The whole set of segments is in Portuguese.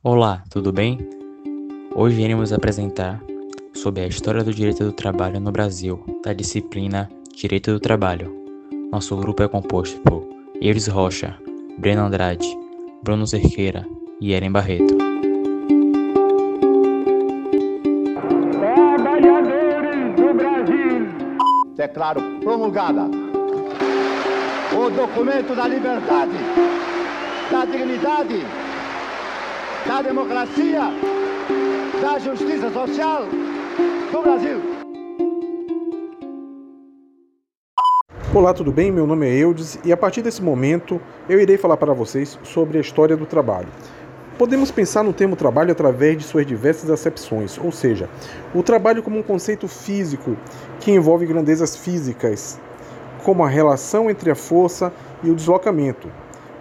Olá, tudo bem? Hoje iremos apresentar sobre a história do direito do trabalho no Brasil, da disciplina Direito do Trabalho. Nosso grupo é composto por Iris Rocha, Breno Andrade, Bruno Cerqueira e Eren Barreto. Trabalhadores do Brasil! Declaro promulgada o documento da liberdade, da dignidade da democracia, da justiça social do Brasil. Olá, tudo bem? Meu nome é Eudes e a partir desse momento eu irei falar para vocês sobre a história do trabalho. Podemos pensar no termo trabalho através de suas diversas acepções, ou seja, o trabalho como um conceito físico que envolve grandezas físicas, como a relação entre a força e o deslocamento,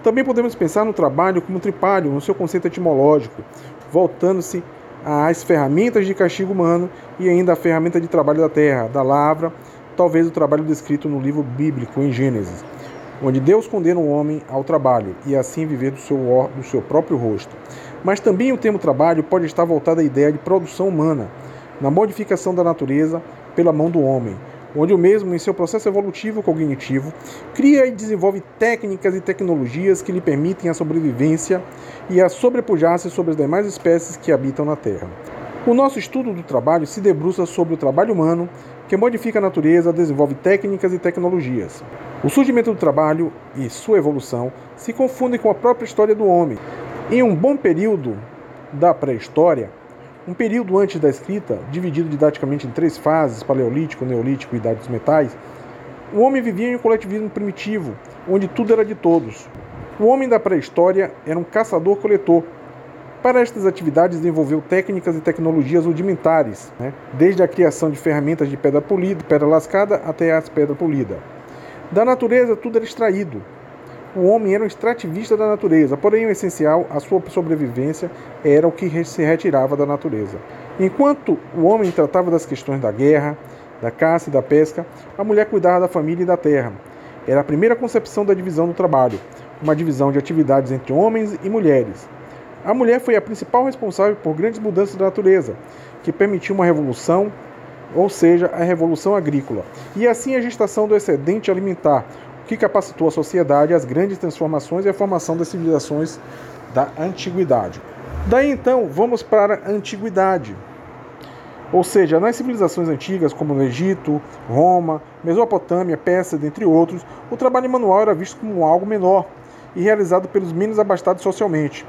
também podemos pensar no trabalho como tripalho, no seu conceito etimológico, voltando-se às ferramentas de castigo humano e ainda a ferramenta de trabalho da terra, da lavra, talvez o trabalho descrito no livro bíblico em Gênesis, onde Deus condena o homem ao trabalho e assim viver do seu, do seu próprio rosto. Mas também o termo trabalho pode estar voltado à ideia de produção humana, na modificação da natureza pela mão do homem, onde o mesmo, em seu processo evolutivo cognitivo, cria e desenvolve técnicas e tecnologias que lhe permitem a sobrevivência e a sobrepujar-se sobre as demais espécies que habitam na Terra. O nosso estudo do trabalho se debruça sobre o trabalho humano, que modifica a natureza, desenvolve técnicas e tecnologias. O surgimento do trabalho e sua evolução se confundem com a própria história do homem. Em um bom período da pré-história, um período antes da escrita, dividido didaticamente em três fases, paleolítico, neolítico e idade dos metais, o homem vivia em um coletivismo primitivo, onde tudo era de todos. O homem da pré-história era um caçador-coletor. Para estas atividades desenvolveu técnicas e tecnologias rudimentares, né? desde a criação de ferramentas de pedra polida, pedra lascada até as pedra polida. Da natureza tudo era extraído, o homem era um extrativista da natureza, porém o essencial, a sua sobrevivência, era o que se retirava da natureza. Enquanto o homem tratava das questões da guerra, da caça e da pesca, a mulher cuidava da família e da terra. Era a primeira concepção da divisão do trabalho, uma divisão de atividades entre homens e mulheres. A mulher foi a principal responsável por grandes mudanças da natureza, que permitiu uma revolução, ou seja, a revolução agrícola, e assim a gestação do excedente alimentar, que capacitou a sociedade às grandes transformações e à formação das civilizações da antiguidade. Daí então, vamos para a antiguidade. Ou seja, nas civilizações antigas, como no Egito, Roma, Mesopotâmia, Pérsia, dentre outros, o trabalho manual era visto como algo menor e realizado pelos menos abastados socialmente.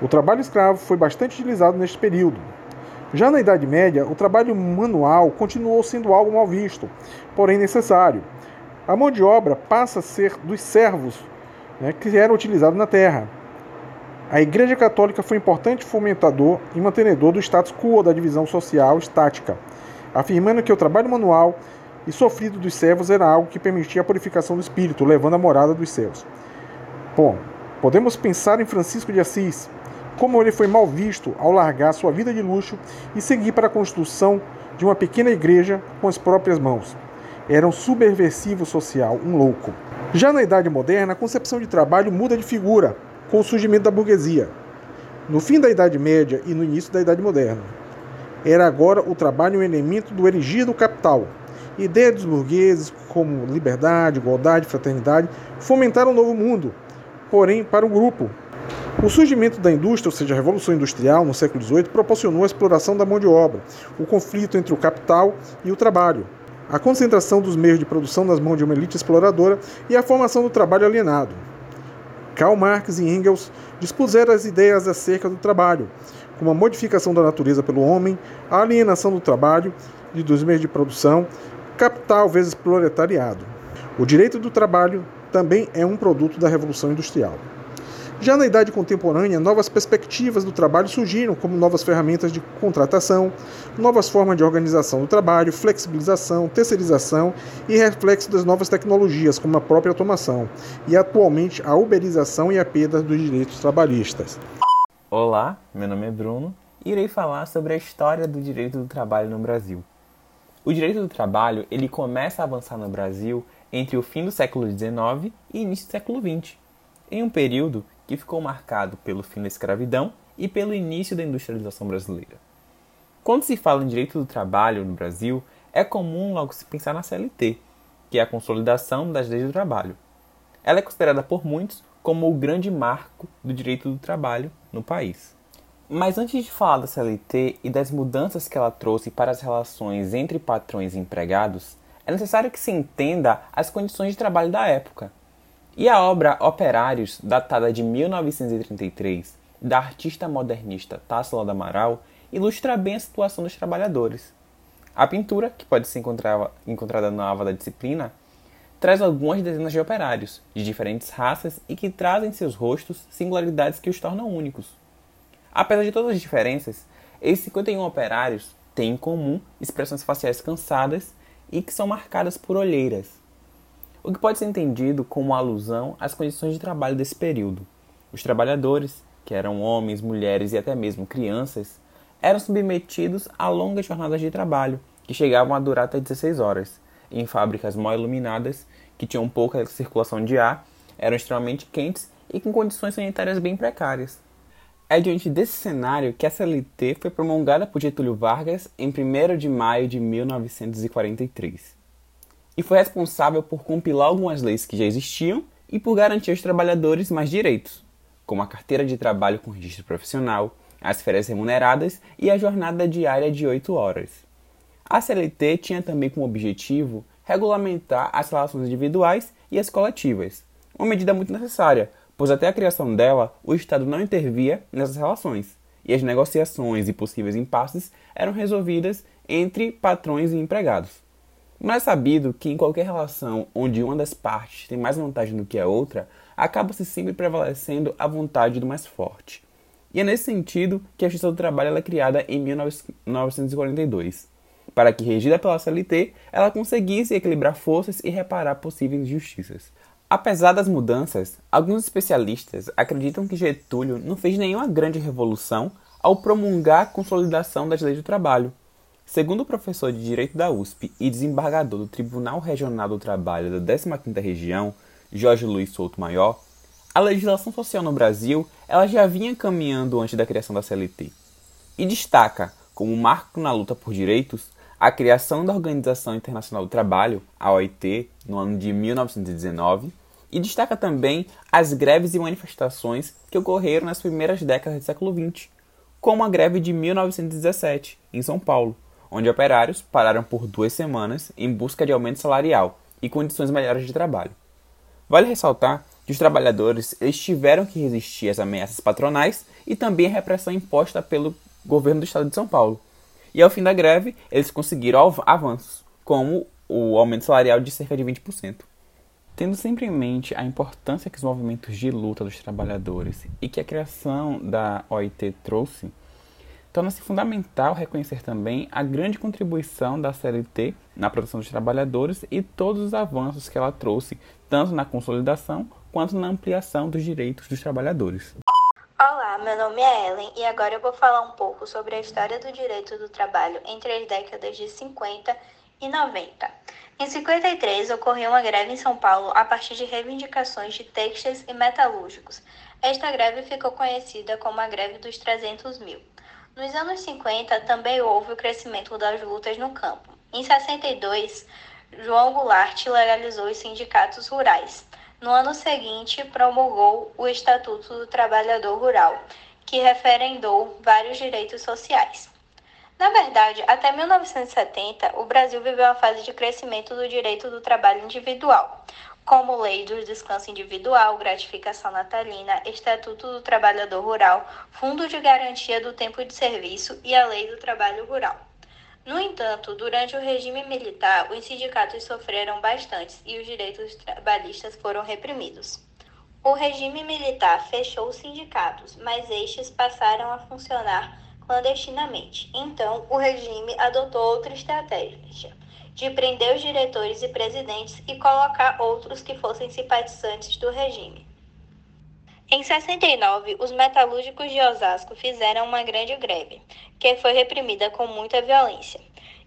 O trabalho escravo foi bastante utilizado neste período. Já na Idade Média, o trabalho manual continuou sendo algo mal visto, porém necessário. A mão de obra passa a ser dos servos né, que eram utilizados na terra. A Igreja Católica foi importante fomentador e mantenedor do status quo da divisão social estática, afirmando que o trabalho manual e sofrido dos servos era algo que permitia a purificação do espírito, levando à morada dos céus. Bom, podemos pensar em Francisco de Assis, como ele foi mal visto ao largar sua vida de luxo e seguir para a construção de uma pequena igreja com as próprias mãos. Era um subversivo social, um louco. Já na Idade Moderna, a concepção de trabalho muda de figura com o surgimento da burguesia. No fim da Idade Média e no início da Idade Moderna, era agora o trabalho um elemento do erigir do capital. Ideias dos burgueses, como liberdade, igualdade, fraternidade, fomentaram um novo mundo, porém para o grupo. O surgimento da indústria, ou seja, a Revolução Industrial no século XVIII, proporcionou a exploração da mão de obra, o conflito entre o capital e o trabalho, a concentração dos meios de produção nas mãos de uma elite exploradora e a formação do trabalho alienado. Karl Marx e Engels dispuseram as ideias acerca do trabalho, como a modificação da natureza pelo homem, a alienação do trabalho e dos meios de produção, capital vezes proletariado. O direito do trabalho também é um produto da Revolução Industrial. Já na idade contemporânea, novas perspectivas do trabalho surgiram, como novas ferramentas de contratação, novas formas de organização do trabalho, flexibilização, terceirização e reflexo das novas tecnologias, como a própria automação, e atualmente a uberização e a perda dos direitos trabalhistas. Olá, meu nome é Bruno e irei falar sobre a história do direito do trabalho no Brasil. O direito do trabalho ele começa a avançar no Brasil entre o fim do século XIX e início do século XX, em um período que ficou marcado pelo fim da escravidão e pelo início da industrialização brasileira. Quando se fala em direito do trabalho no Brasil, é comum logo se pensar na CLT, que é a consolidação das leis do trabalho. Ela é considerada por muitos como o grande marco do direito do trabalho no país. Mas antes de falar da CLT e das mudanças que ela trouxe para as relações entre patrões e empregados, é necessário que se entenda as condições de trabalho da época. E a obra Operários, datada de 1933, da artista modernista Tássila do Amaral, ilustra bem a situação dos trabalhadores. A pintura, que pode ser encontrada na ava da disciplina, traz algumas dezenas de operários, de diferentes raças e que trazem em seus rostos singularidades que os tornam únicos. Apesar de todas as diferenças, esses 51 operários têm em comum expressões faciais cansadas e que são marcadas por olheiras, o que pode ser entendido como alusão às condições de trabalho desse período. Os trabalhadores, que eram homens, mulheres e até mesmo crianças, eram submetidos a longas jornadas de trabalho, que chegavam a durar até 16 horas, em fábricas mal iluminadas, que tinham pouca circulação de ar, eram extremamente quentes e com condições sanitárias bem precárias. É diante desse cenário que a CLT foi promulgada por Getúlio Vargas em 1 de maio de 1943. E foi responsável por compilar algumas leis que já existiam e por garantir aos trabalhadores mais direitos, como a carteira de trabalho com registro profissional, as férias remuneradas e a jornada diária de 8 horas. A CLT tinha também como objetivo regulamentar as relações individuais e as coletivas, uma medida muito necessária, pois até a criação dela o Estado não intervia nessas relações, e as negociações e possíveis impasses eram resolvidas entre patrões e empregados. Mas é sabido que em qualquer relação onde uma das partes tem mais vantagem do que a outra, acaba-se sempre prevalecendo a vontade do mais forte. E é nesse sentido que a Justiça do Trabalho é criada em 1942, para que, regida pela CLT, ela conseguisse equilibrar forças e reparar possíveis injustiças. Apesar das mudanças, alguns especialistas acreditam que Getúlio não fez nenhuma grande revolução ao promulgar a consolidação das leis do trabalho. Segundo o professor de Direito da USP e desembargador do Tribunal Regional do Trabalho da 15ª Região, Jorge Luiz Souto Maior, a legislação social no Brasil ela já vinha caminhando antes da criação da CLT e destaca como marco na luta por direitos a criação da Organização Internacional do Trabalho, a OIT, no ano de 1919, e destaca também as greves e manifestações que ocorreram nas primeiras décadas do século XX, como a greve de 1917, em São Paulo, onde operários pararam por duas semanas em busca de aumento salarial e condições melhores de trabalho. Vale ressaltar que os trabalhadores eles tiveram que resistir às ameaças patronais e também à repressão imposta pelo governo do estado de São Paulo. E ao fim da greve, eles conseguiram avanços, como o aumento salarial de cerca de 20%. Tendo sempre em mente a importância que os movimentos de luta dos trabalhadores e que a criação da OIT trouxe, torna-se fundamental reconhecer também a grande contribuição da CLT na proteção dos trabalhadores e todos os avanços que ela trouxe, tanto na consolidação quanto na ampliação dos direitos dos trabalhadores. Olá, meu nome é Ellen e agora eu vou falar um pouco sobre a história do direito do trabalho entre as décadas de 50 e 90. Em 53, ocorreu uma greve em São Paulo a partir de reivindicações de têxteis e metalúrgicos. Esta greve ficou conhecida como a Greve dos 300 mil. Nos anos 50, também houve o crescimento das lutas no campo. Em 62, João Goulart legalizou os sindicatos rurais. No ano seguinte, promulgou o Estatuto do Trabalhador Rural, que referendou vários direitos sociais. Na verdade, até 1970, o Brasil viveu uma fase de crescimento do direito do trabalho individual, como Lei do Descanso Individual, Gratificação Natalina, Estatuto do Trabalhador Rural, Fundo de Garantia do Tempo de Serviço e a Lei do Trabalho Rural. No entanto, durante o regime militar, os sindicatos sofreram bastante e os direitos trabalhistas foram reprimidos. O regime militar fechou os sindicatos, mas estes passaram a funcionar clandestinamente. Então, o regime adotou outra estratégia de prender os diretores e presidentes e colocar outros que fossem simpatizantes do regime. Em 69, os metalúrgicos de Osasco fizeram uma grande greve, que foi reprimida com muita violência.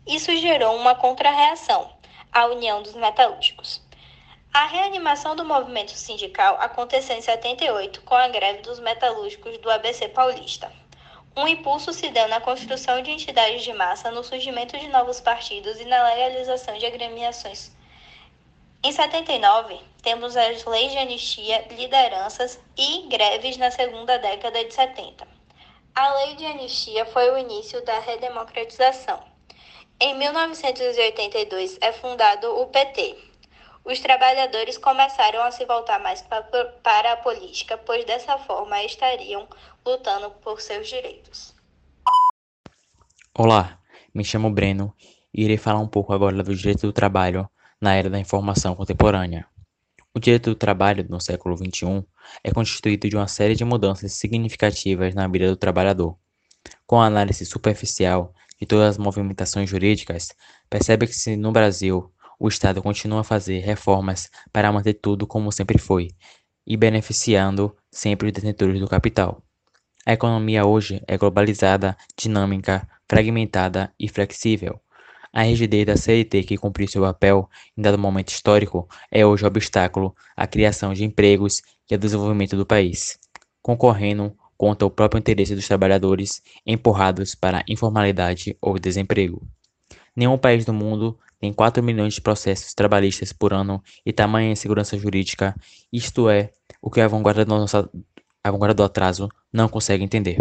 Isso gerou uma contrarreação, a União dos Metalúrgicos. A reanimação do movimento sindical aconteceu em 78 com a greve dos metalúrgicos do ABC Paulista. Um impulso se deu na construção de entidades de massa, no surgimento de novos partidos e na legalização de agremiações. Em 79, temos as leis de anistia, lideranças e greves na segunda década de 70. A lei de anistia foi o início da redemocratização. Em 1982 é fundado o PT, os trabalhadores começaram a se voltar mais para a política, pois dessa forma estariam lutando por seus direitos. Olá, me chamo Breno e irei falar um pouco agora do direito do trabalho na era da informação contemporânea. O direito do trabalho no século XXI é constituído de uma série de mudanças significativas na vida do trabalhador. Com a análise superficial de todas as movimentações jurídicas, percebe-se no Brasil o Estado continua a fazer reformas para manter tudo como sempre foi e beneficiando sempre os detentores do capital. A economia hoje é globalizada, dinâmica, fragmentada e flexível. A rigidez da CLT que cumpriu seu papel em dado momento histórico é hoje obstáculo à criação de empregos e ao desenvolvimento do país, concorrendo contra o próprio interesse dos trabalhadores empurrados para a informalidade ou desemprego. Nenhum país do mundo tem 4 milhões de processos trabalhistas por ano e tamanha insegurança jurídica, isto é, o que a vanguarda do, a vanguarda do atraso não consegue entender.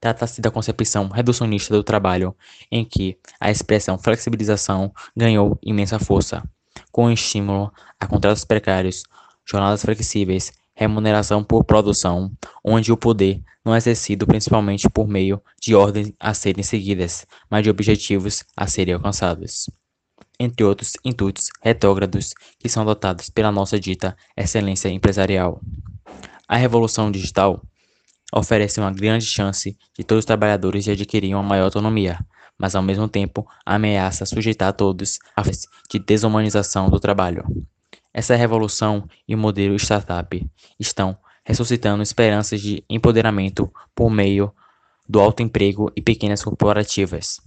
Trata-se da concepção reducionista do trabalho, em que a expressão flexibilização ganhou imensa força, com estímulo a contratos precários, jornadas flexíveis remuneração por produção, onde o poder não é exercido principalmente por meio de ordens a serem seguidas, mas de objetivos a serem alcançados. Entre outros intuitos retrógrados que são adotados pela nossa dita excelência empresarial. A revolução digital oferece uma grande chance de todos os trabalhadores de adquirir uma maior autonomia, mas ao mesmo tempo ameaça sujeitar todos a de desumanização do trabalho. Essa revolução e o modelo startup estão ressuscitando esperanças de empoderamento por meio do alto emprego e pequenas corporativas.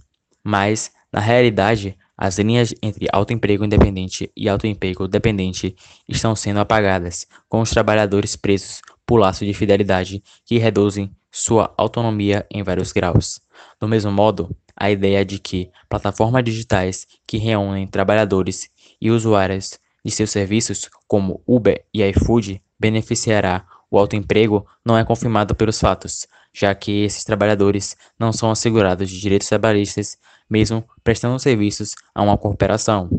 Mas, na realidade, as linhas entre alto emprego independente e alto emprego dependente estão sendo apagadas, com os trabalhadores presos por laço de fidelidade que reduzem sua autonomia em vários graus. Do mesmo modo, a ideia de que plataformas digitais que reúnem trabalhadores e usuários de seus serviços, como Uber e iFood, beneficiará o autoemprego não é confirmado pelos fatos, já que esses trabalhadores não são assegurados de direitos trabalhistas, mesmo prestando serviços a uma cooperação.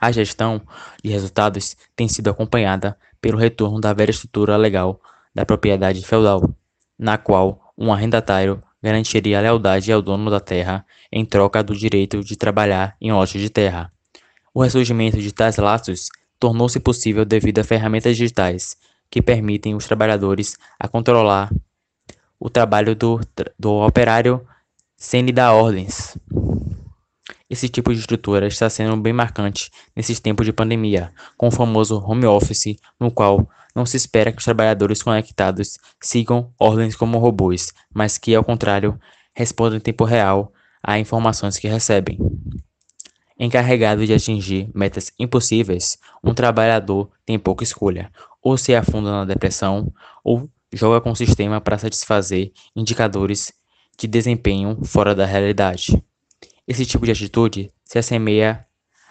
A gestão de resultados tem sido acompanhada pelo retorno da velha estrutura legal da propriedade feudal, na qual um arrendatário garantiria a lealdade ao dono da terra em troca do direito de trabalhar em lote de terra. O ressurgimento de tais laços tornou-se possível devido a ferramentas digitais que permitem os trabalhadores a controlar o trabalho do, do operário sem lhe dar ordens. Esse tipo de estrutura está sendo bem marcante nesses tempos de pandemia, com o famoso home office, no qual não se espera que os trabalhadores conectados sigam ordens como robôs, mas que, ao contrário, respondam em tempo real a informações que recebem. Encarregado de atingir metas impossíveis, um trabalhador tem pouca escolha: ou se afunda na depressão, ou joga com o sistema para satisfazer indicadores de desempenho fora da realidade. Esse tipo de atitude se assemelha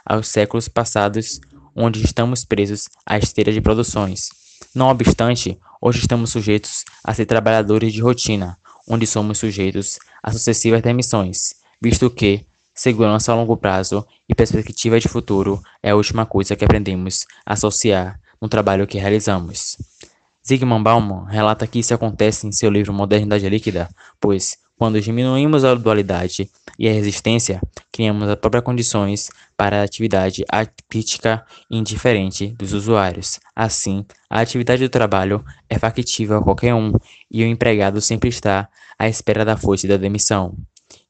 aos séculos passados, onde estamos presos à esteira de produções. Não obstante, hoje estamos sujeitos a ser trabalhadores de rotina, onde somos sujeitos a sucessivas demissões, visto que segurança a longo prazo e perspectiva de futuro é a última coisa que aprendemos a associar no trabalho que realizamos. Zygmunt Bauman relata que isso acontece em seu livro Modernidade Líquida, pois, quando diminuímos a dualidade e a resistência, criamos as próprias condições para a atividade crítica e indiferente dos usuários. Assim, a atividade do trabalho é factível a qualquer um e o empregado sempre está à espera da força da demissão.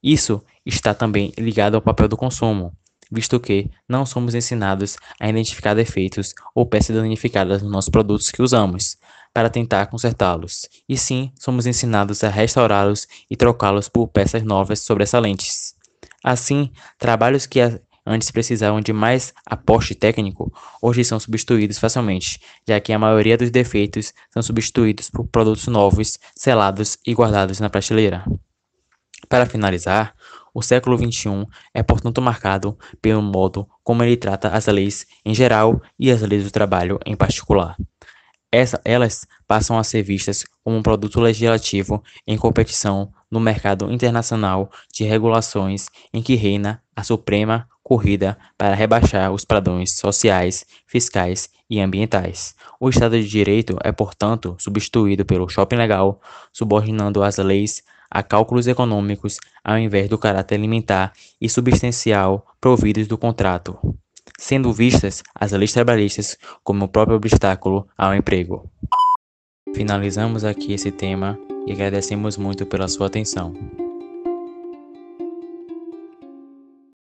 Isso está também ligado ao papel do consumo, visto que não somos ensinados a identificar defeitos ou peças danificadas nos nossos produtos que usamos, para tentar consertá-los, e sim somos ensinados a restaurá-los e trocá-los por peças novas sobressalentes. Assim, trabalhos que antes precisavam de mais aporte técnico, hoje são substituídos facilmente, já que a maioria dos defeitos são substituídos por produtos novos, selados e guardados na prateleira. Para finalizar, o século XXI é, portanto, marcado pelo modo como ele trata as leis em geral e as leis do trabalho em particular. Essa, elas passam a ser vistas como um produto legislativo em competição no mercado internacional de regulações em que reina a suprema corrida para rebaixar os padrões sociais, fiscais e ambientais. O Estado de Direito é, portanto, substituído pelo shopping legal, subordinando as leis a cálculos econômicos ao invés do caráter alimentar e substancial providos do contrato, sendo vistas as leis trabalhistas como o próprio obstáculo ao emprego. Finalizamos aqui esse tema e agradecemos muito pela sua atenção.